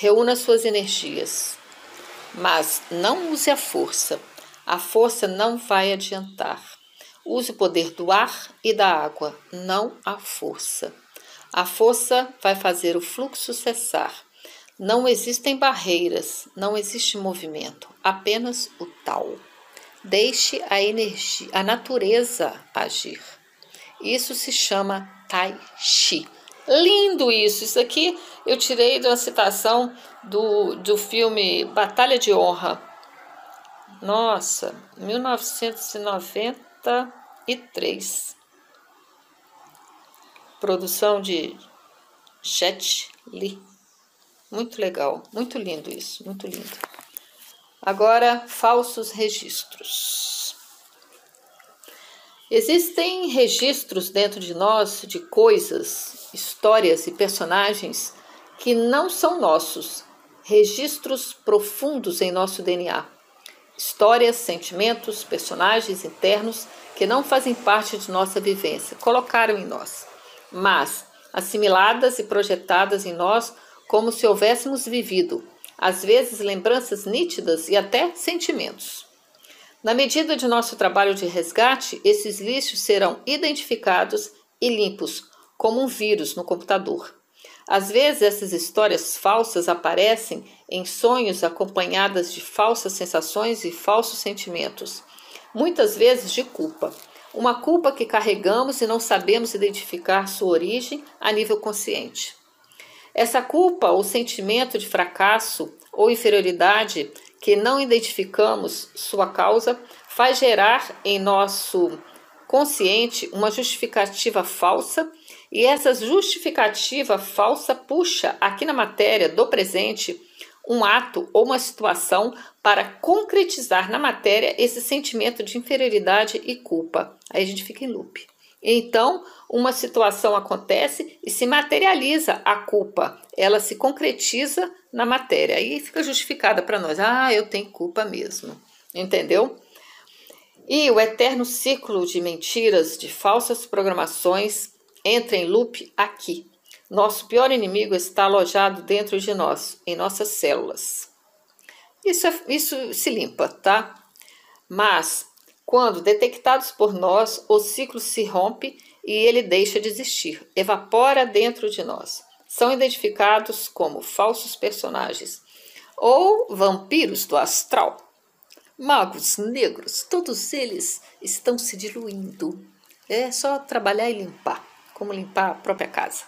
Reúna suas energias. Mas não use a força. A força não vai adiantar. Use o poder do ar e da água, não a força. A força vai fazer o fluxo cessar. Não existem barreiras, não existe movimento, apenas o tal. Deixe a energia, a natureza agir. Isso se chama Tai Chi. Lindo isso. Isso aqui eu tirei de uma citação do, do filme Batalha de Honra. Nossa, 1993. Produção de Jet Li. Muito legal, muito lindo isso, muito lindo. Agora, falsos registros. Existem registros dentro de nós de coisas, histórias e personagens que não são nossos, registros profundos em nosso DNA. Histórias, sentimentos, personagens internos que não fazem parte de nossa vivência, colocaram em nós, mas assimiladas e projetadas em nós como se houvéssemos vivido às vezes lembranças nítidas e até sentimentos. Na medida de nosso trabalho de resgate, esses lixos serão identificados e limpos, como um vírus no computador. Às vezes, essas histórias falsas aparecem em sonhos acompanhadas de falsas sensações e falsos sentimentos, muitas vezes de culpa. Uma culpa que carregamos e não sabemos identificar sua origem a nível consciente. Essa culpa ou sentimento de fracasso ou inferioridade que não identificamos sua causa faz gerar em nosso consciente uma justificativa falsa e essa justificativa falsa puxa aqui na matéria do presente um ato ou uma situação para concretizar na matéria esse sentimento de inferioridade e culpa. Aí a gente fica em loop. Então, uma situação acontece e se materializa a culpa, ela se concretiza na matéria. Aí fica justificada para nós: ah, eu tenho culpa mesmo. Entendeu? E o eterno ciclo de mentiras, de falsas programações, entra em loop aqui. Nosso pior inimigo está alojado dentro de nós, em nossas células. Isso, é, isso se limpa, tá? Mas quando detectados por nós, o ciclo se rompe e ele deixa de existir, evapora dentro de nós. São identificados como falsos personagens ou vampiros do astral. Magos negros, todos eles estão se diluindo. É só trabalhar e limpar, como limpar a própria casa.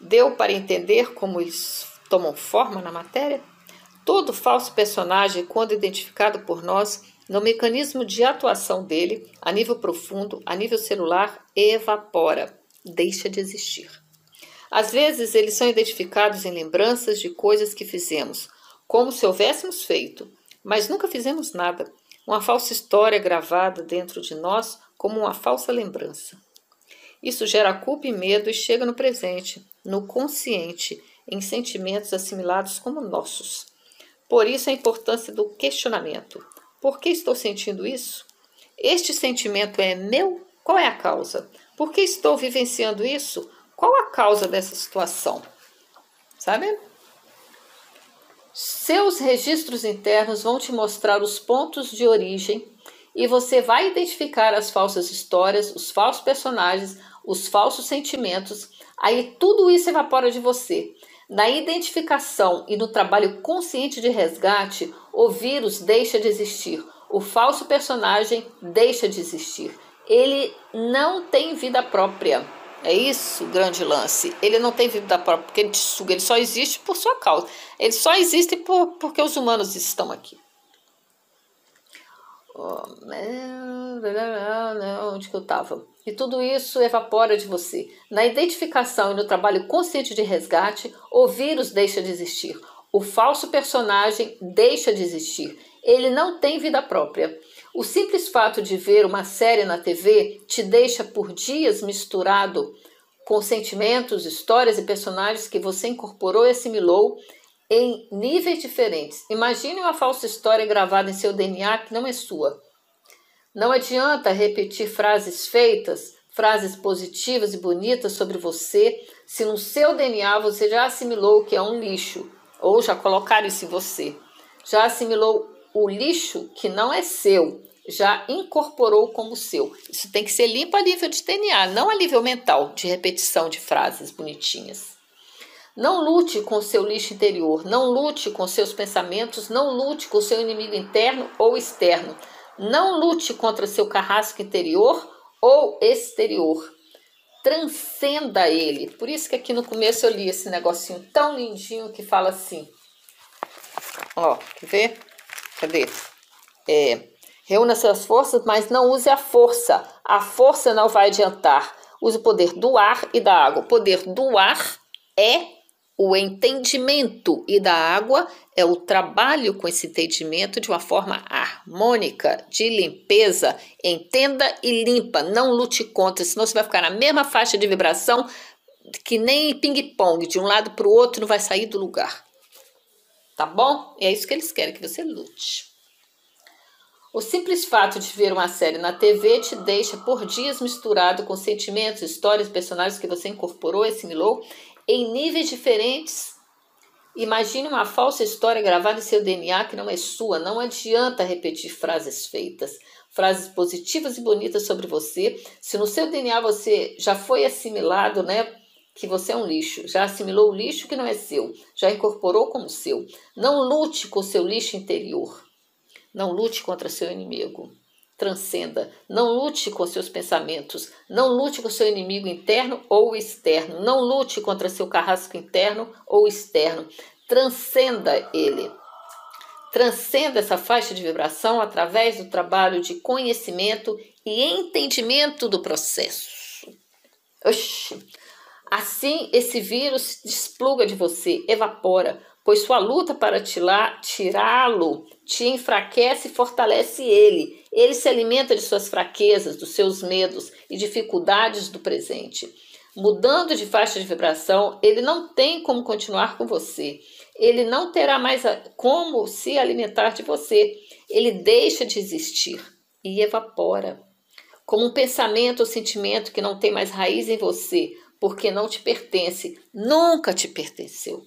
Deu para entender como eles tomam forma na matéria? Todo falso personagem, quando identificado por nós, no mecanismo de atuação dele, a nível profundo, a nível celular, evapora, deixa de existir. Às vezes, eles são identificados em lembranças de coisas que fizemos, como se houvéssemos feito, mas nunca fizemos nada. Uma falsa história gravada dentro de nós como uma falsa lembrança. Isso gera culpa e medo e chega no presente, no consciente, em sentimentos assimilados como nossos. Por isso a importância do questionamento. Por que estou sentindo isso? Este sentimento é meu? Qual é a causa? Por que estou vivenciando isso? Qual a causa dessa situação? Sabe? Seus registros internos vão te mostrar os pontos de origem e você vai identificar as falsas histórias, os falsos personagens, os falsos sentimentos. Aí tudo isso evapora de você. Na identificação e no trabalho consciente de resgate, o vírus deixa de existir, o falso personagem deixa de existir. Ele não tem vida própria. É isso o grande lance. Ele não tem vida própria porque ele te suga, ele só existe por sua causa. Ele só existe por, porque os humanos estão aqui. Onde que eu estava? E tudo isso evapora de você. Na identificação e no trabalho consciente de resgate, o vírus deixa de existir. O falso personagem deixa de existir. Ele não tem vida própria. O simples fato de ver uma série na TV te deixa por dias misturado com sentimentos, histórias e personagens que você incorporou e assimilou em níveis diferentes. Imagine uma falsa história gravada em seu DNA que não é sua. Não adianta repetir frases feitas, frases positivas e bonitas sobre você se no seu DNA você já assimilou que é um lixo, ou já colocaram isso em você, já assimilou o lixo que não é seu, já incorporou como seu. Isso tem que ser limpo a nível de DNA, não a nível mental, de repetição de frases bonitinhas. Não lute com o seu lixo interior, não lute com seus pensamentos, não lute com o seu inimigo interno ou externo. Não lute contra seu carrasco interior ou exterior. Transcenda ele. Por isso que aqui no começo eu li esse negocinho tão lindinho que fala assim. Ó, quer ver? Cadê? É, reúna suas forças, mas não use a força. A força não vai adiantar. Use o poder do ar e da água. O poder do ar é o entendimento e da água é o trabalho com esse entendimento de uma forma harmônica, de limpeza. Entenda e limpa, não lute contra, senão você vai ficar na mesma faixa de vibração que nem ping-pong, de um lado para o outro não vai sair do lugar. Tá bom? É isso que eles querem, que você lute. O simples fato de ver uma série na TV te deixa por dias misturado com sentimentos, histórias, personagens que você incorporou e assimilou em níveis diferentes. Imagine uma falsa história gravada em seu DNA que não é sua. Não adianta repetir frases feitas, frases positivas e bonitas sobre você. Se no seu DNA você já foi assimilado, né? Que você é um lixo, já assimilou o lixo que não é seu, já incorporou como seu. Não lute com o seu lixo interior. Não lute contra seu inimigo transcenda. Não lute com seus pensamentos, não lute com seu inimigo interno ou externo, não lute contra seu carrasco interno ou externo. Transcenda ele. Transcenda essa faixa de vibração através do trabalho de conhecimento e entendimento do processo. Oxi. Assim, esse vírus se despluga de você, evapora, pois sua luta para tirá-lo te enfraquece e fortalece ele. Ele se alimenta de suas fraquezas, dos seus medos e dificuldades do presente. Mudando de faixa de vibração, ele não tem como continuar com você. Ele não terá mais como se alimentar de você. Ele deixa de existir e evapora. Como um pensamento ou sentimento que não tem mais raiz em você, porque não te pertence, nunca te pertenceu.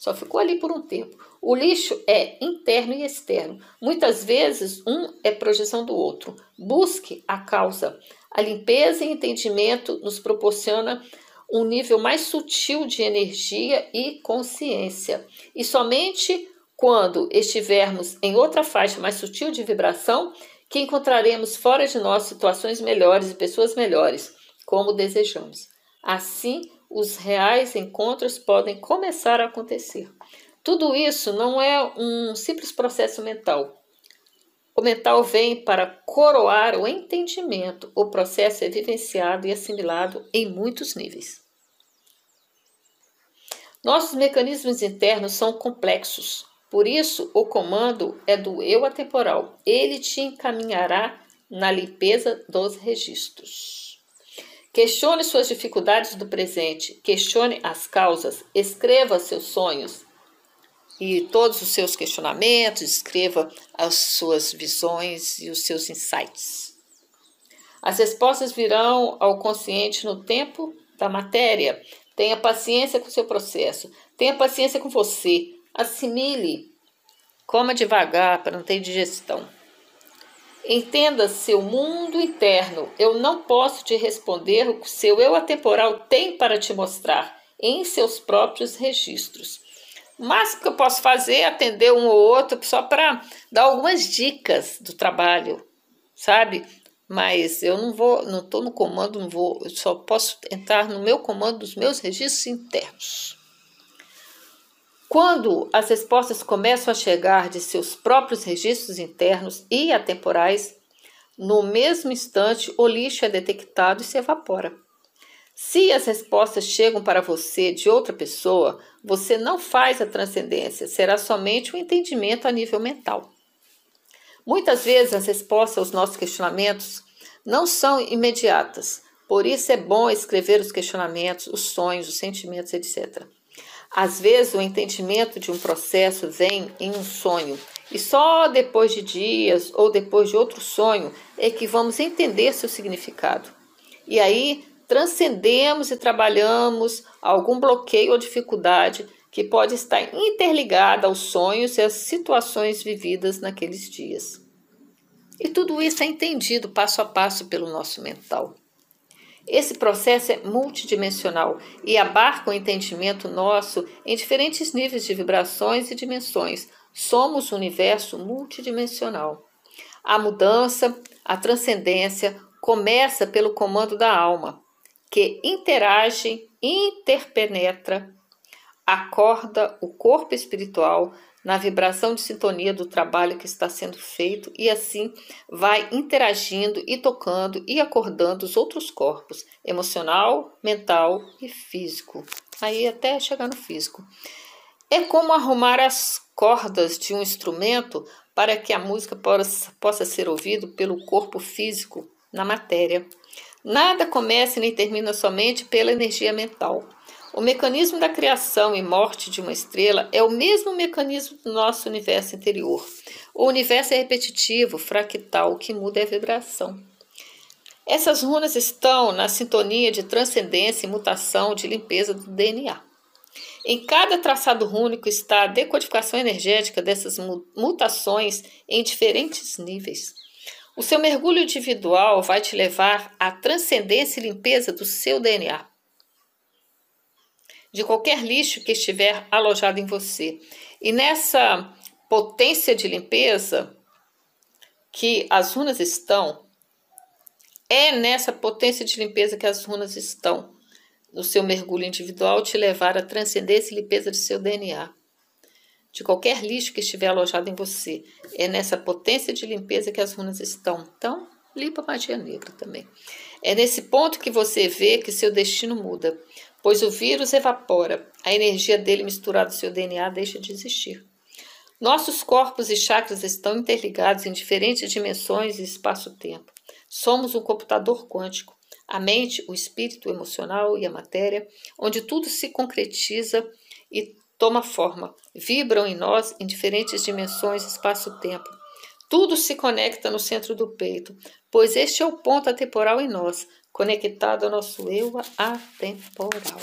Só ficou ali por um tempo. O lixo é interno e externo. Muitas vezes, um é projeção do outro. Busque a causa. A limpeza e entendimento nos proporciona um nível mais sutil de energia e consciência. E somente quando estivermos em outra faixa mais sutil de vibração, que encontraremos fora de nós situações melhores e pessoas melhores, como desejamos. Assim, os reais encontros podem começar a acontecer. Tudo isso não é um simples processo mental. O mental vem para coroar o entendimento. O processo é vivenciado e assimilado em muitos níveis. Nossos mecanismos internos são complexos. Por isso, o comando é do eu atemporal. Ele te encaminhará na limpeza dos registros. Questione suas dificuldades do presente, questione as causas, escreva seus sonhos e todos os seus questionamentos, escreva as suas visões e os seus insights. As respostas virão ao consciente no tempo da matéria. Tenha paciência com o seu processo, tenha paciência com você, assimile, coma devagar para não ter digestão. Entenda seu mundo interno. Eu não posso te responder o que seu eu atemporal tem para te mostrar em seus próprios registros. Mas o que eu posso fazer é atender um ou outro só para dar algumas dicas do trabalho, sabe? Mas eu não vou, não estou no comando, não vou, eu só posso entrar no meu comando dos meus registros internos. Quando as respostas começam a chegar de seus próprios registros internos e atemporais, no mesmo instante o lixo é detectado e se evapora. Se as respostas chegam para você de outra pessoa, você não faz a transcendência, será somente o um entendimento a nível mental. Muitas vezes as respostas aos nossos questionamentos não são imediatas, por isso é bom escrever os questionamentos, os sonhos, os sentimentos, etc. Às vezes, o entendimento de um processo vem em um sonho, e só depois de dias ou depois de outro sonho é que vamos entender seu significado. E aí transcendemos e trabalhamos algum bloqueio ou dificuldade que pode estar interligada aos sonhos e às situações vividas naqueles dias. E tudo isso é entendido passo a passo pelo nosso mental. Esse processo é multidimensional e abarca o entendimento nosso em diferentes níveis de vibrações e dimensões. Somos um universo multidimensional. A mudança, a transcendência começa pelo comando da alma, que interage, interpenetra, acorda o corpo espiritual na vibração de sintonia do trabalho que está sendo feito e assim vai interagindo e tocando e acordando os outros corpos, emocional, mental e físico. Aí até chegar no físico. É como arrumar as cordas de um instrumento para que a música possa, ser ouvida pelo corpo físico na matéria. Nada começa nem termina somente pela energia mental. O mecanismo da criação e morte de uma estrela é o mesmo mecanismo do nosso universo interior. O universo é repetitivo, fractal, o que muda é a vibração. Essas runas estão na sintonia de transcendência e mutação de limpeza do DNA. Em cada traçado rúnico está a decodificação energética dessas mutações em diferentes níveis. O seu mergulho individual vai te levar à transcendência e limpeza do seu DNA de qualquer lixo que estiver alojado em você. E nessa potência de limpeza que as runas estão, é nessa potência de limpeza que as runas estão, no seu mergulho individual, te levar a transcendência e limpeza de seu DNA. De qualquer lixo que estiver alojado em você. É nessa potência de limpeza que as runas estão. Então, limpa a magia negra também. É nesse ponto que você vê que seu destino muda pois o vírus evapora, a energia dele misturada ao seu DNA deixa de existir. Nossos corpos e chakras estão interligados em diferentes dimensões e espaço-tempo. Somos um computador quântico. A mente, o espírito, o emocional e a matéria, onde tudo se concretiza e toma forma, vibram em nós em diferentes dimensões e espaço-tempo. Tudo se conecta no centro do peito, pois este é o ponto atemporal em nós, conectado ao nosso eu atemporal.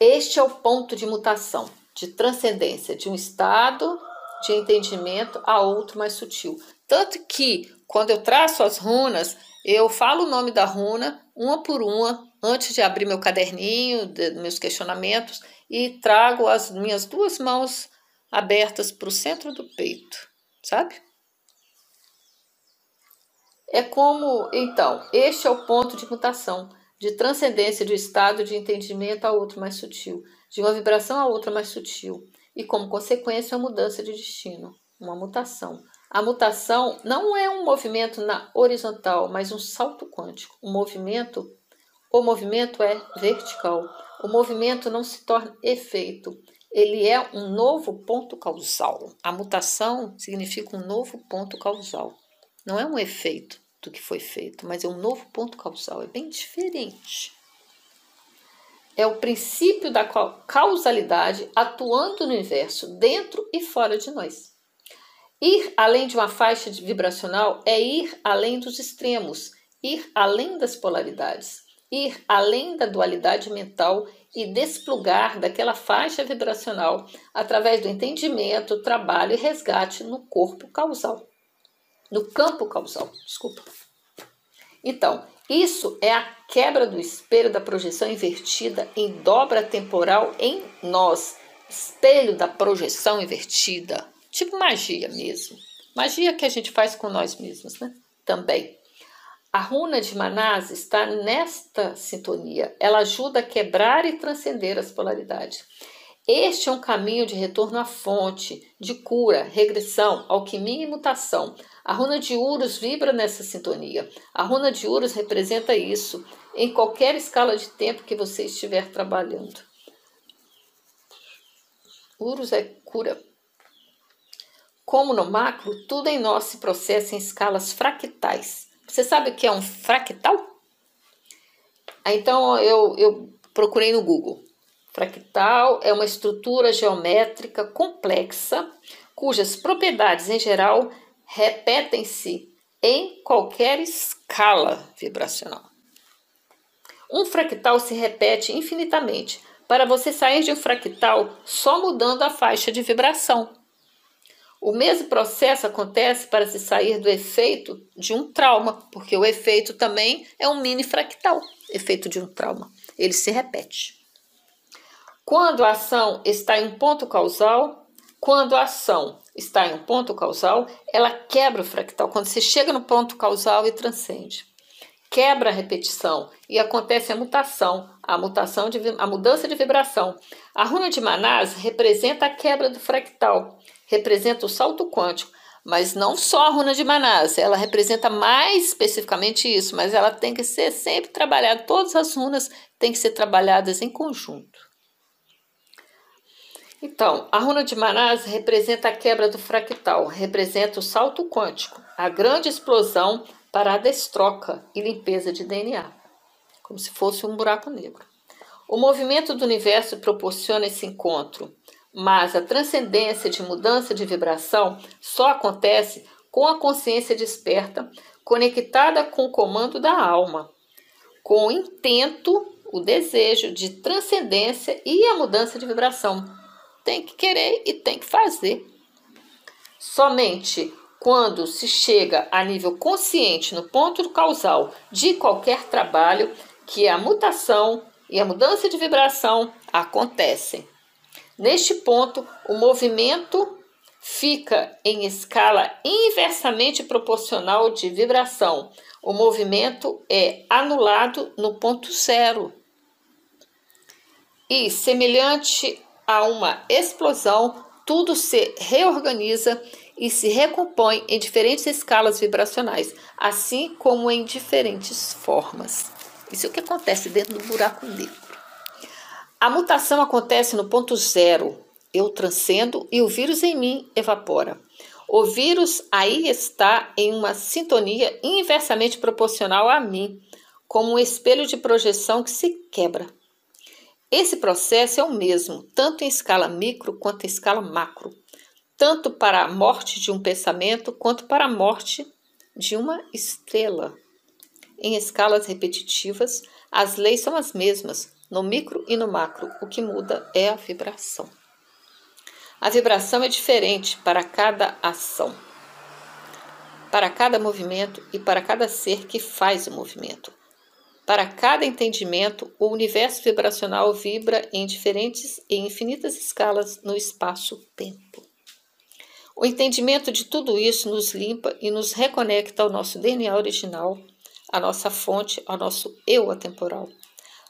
Este é o ponto de mutação, de transcendência de um estado de entendimento a outro mais sutil. Tanto que, quando eu traço as runas, eu falo o nome da runa, uma por uma, antes de abrir meu caderninho, de, meus questionamentos, e trago as minhas duas mãos abertas para o centro do peito, sabe? É como, então, este é o ponto de mutação, de transcendência de um estado de entendimento a outro mais sutil, de uma vibração a outra mais sutil, e como consequência, a mudança de destino, uma mutação. A mutação não é um movimento na horizontal, mas um salto quântico. Um movimento, o movimento é vertical. O movimento não se torna efeito, ele é um novo ponto causal. A mutação significa um novo ponto causal. Não é um efeito do que foi feito, mas é um novo ponto causal, é bem diferente. É o princípio da causalidade atuando no universo, dentro e fora de nós. Ir além de uma faixa vibracional é ir além dos extremos, ir além das polaridades, ir além da dualidade mental e desplugar daquela faixa vibracional através do entendimento, trabalho e resgate no corpo causal no campo causal. Desculpa. Então, isso é a quebra do espelho da projeção invertida em dobra temporal em nós. Espelho da projeção invertida. Tipo magia mesmo. Magia que a gente faz com nós mesmos, né? Também. A runa de Manás está nesta sintonia. Ela ajuda a quebrar e transcender as polaridades. Este é um caminho de retorno à fonte, de cura, regressão, alquimia e mutação. A runa de Urus vibra nessa sintonia. A runa de Urus representa isso em qualquer escala de tempo que você estiver trabalhando. Urus é cura. Como no macro, tudo em nós se processa em escalas fractais. Você sabe o que é um fractal? Ah, então eu, eu procurei no Google. Fractal é uma estrutura geométrica complexa cujas propriedades em geral repetem-se em qualquer escala vibracional. Um fractal se repete infinitamente para você sair de um fractal só mudando a faixa de vibração. O mesmo processo acontece para se sair do efeito de um trauma, porque o efeito também é um mini fractal, efeito de um trauma. Ele se repete. Quando a ação está em um ponto causal, quando a ação está em um ponto causal, ela quebra o fractal. Quando você chega no ponto causal e transcende quebra a repetição e acontece a mutação, a mutação de a mudança de vibração. A runa de Manás representa a quebra do fractal, representa o salto quântico, mas não só a runa de Manás, ela representa mais especificamente isso, mas ela tem que ser sempre trabalhada, todas as runas têm que ser trabalhadas em conjunto. Então, a runa de Manás representa a quebra do fractal, representa o salto quântico, a grande explosão para a destroca e limpeza de DNA, como se fosse um buraco negro. O movimento do universo proporciona esse encontro, mas a transcendência de mudança de vibração só acontece com a consciência desperta, conectada com o comando da alma, com o intento, o desejo de transcendência e a mudança de vibração. Tem que querer e tem que fazer. Somente quando se chega a nível consciente no ponto causal de qualquer trabalho, que a mutação e a mudança de vibração acontecem. Neste ponto, o movimento fica em escala inversamente proporcional de vibração. O movimento é anulado no ponto zero. E, semelhante a uma explosão, tudo se reorganiza e se recompõe em diferentes escalas vibracionais, assim como em diferentes formas. Isso é o que acontece dentro do buraco negro. A mutação acontece no ponto zero. Eu transcendo e o vírus em mim evapora. O vírus aí está em uma sintonia inversamente proporcional a mim, como um espelho de projeção que se quebra. Esse processo é o mesmo, tanto em escala micro quanto em escala macro tanto para a morte de um pensamento quanto para a morte de uma estrela. Em escalas repetitivas, as leis são as mesmas, no micro e no macro, o que muda é a vibração. A vibração é diferente para cada ação, para cada movimento e para cada ser que faz o movimento. Para cada entendimento, o universo vibracional vibra em diferentes e infinitas escalas no espaço-tempo. O entendimento de tudo isso nos limpa e nos reconecta ao nosso DNA original, à nossa fonte, ao nosso eu atemporal.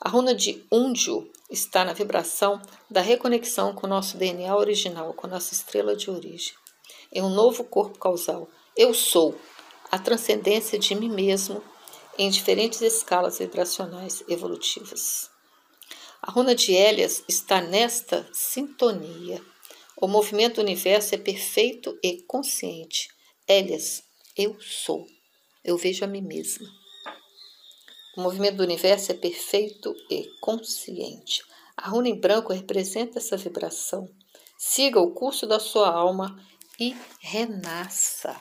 A runa de Undio está na vibração da reconexão com o nosso DNA original, com nossa estrela de origem. Em um novo corpo causal. Eu sou a transcendência de mim mesmo em diferentes escalas vibracionais evolutivas. A runa de Hélias está nesta sintonia. O movimento do universo é perfeito e consciente. Elias, eu sou. Eu vejo a mim mesma. O movimento do universo é perfeito e consciente. A runa em branco representa essa vibração. Siga o curso da sua alma e renasça.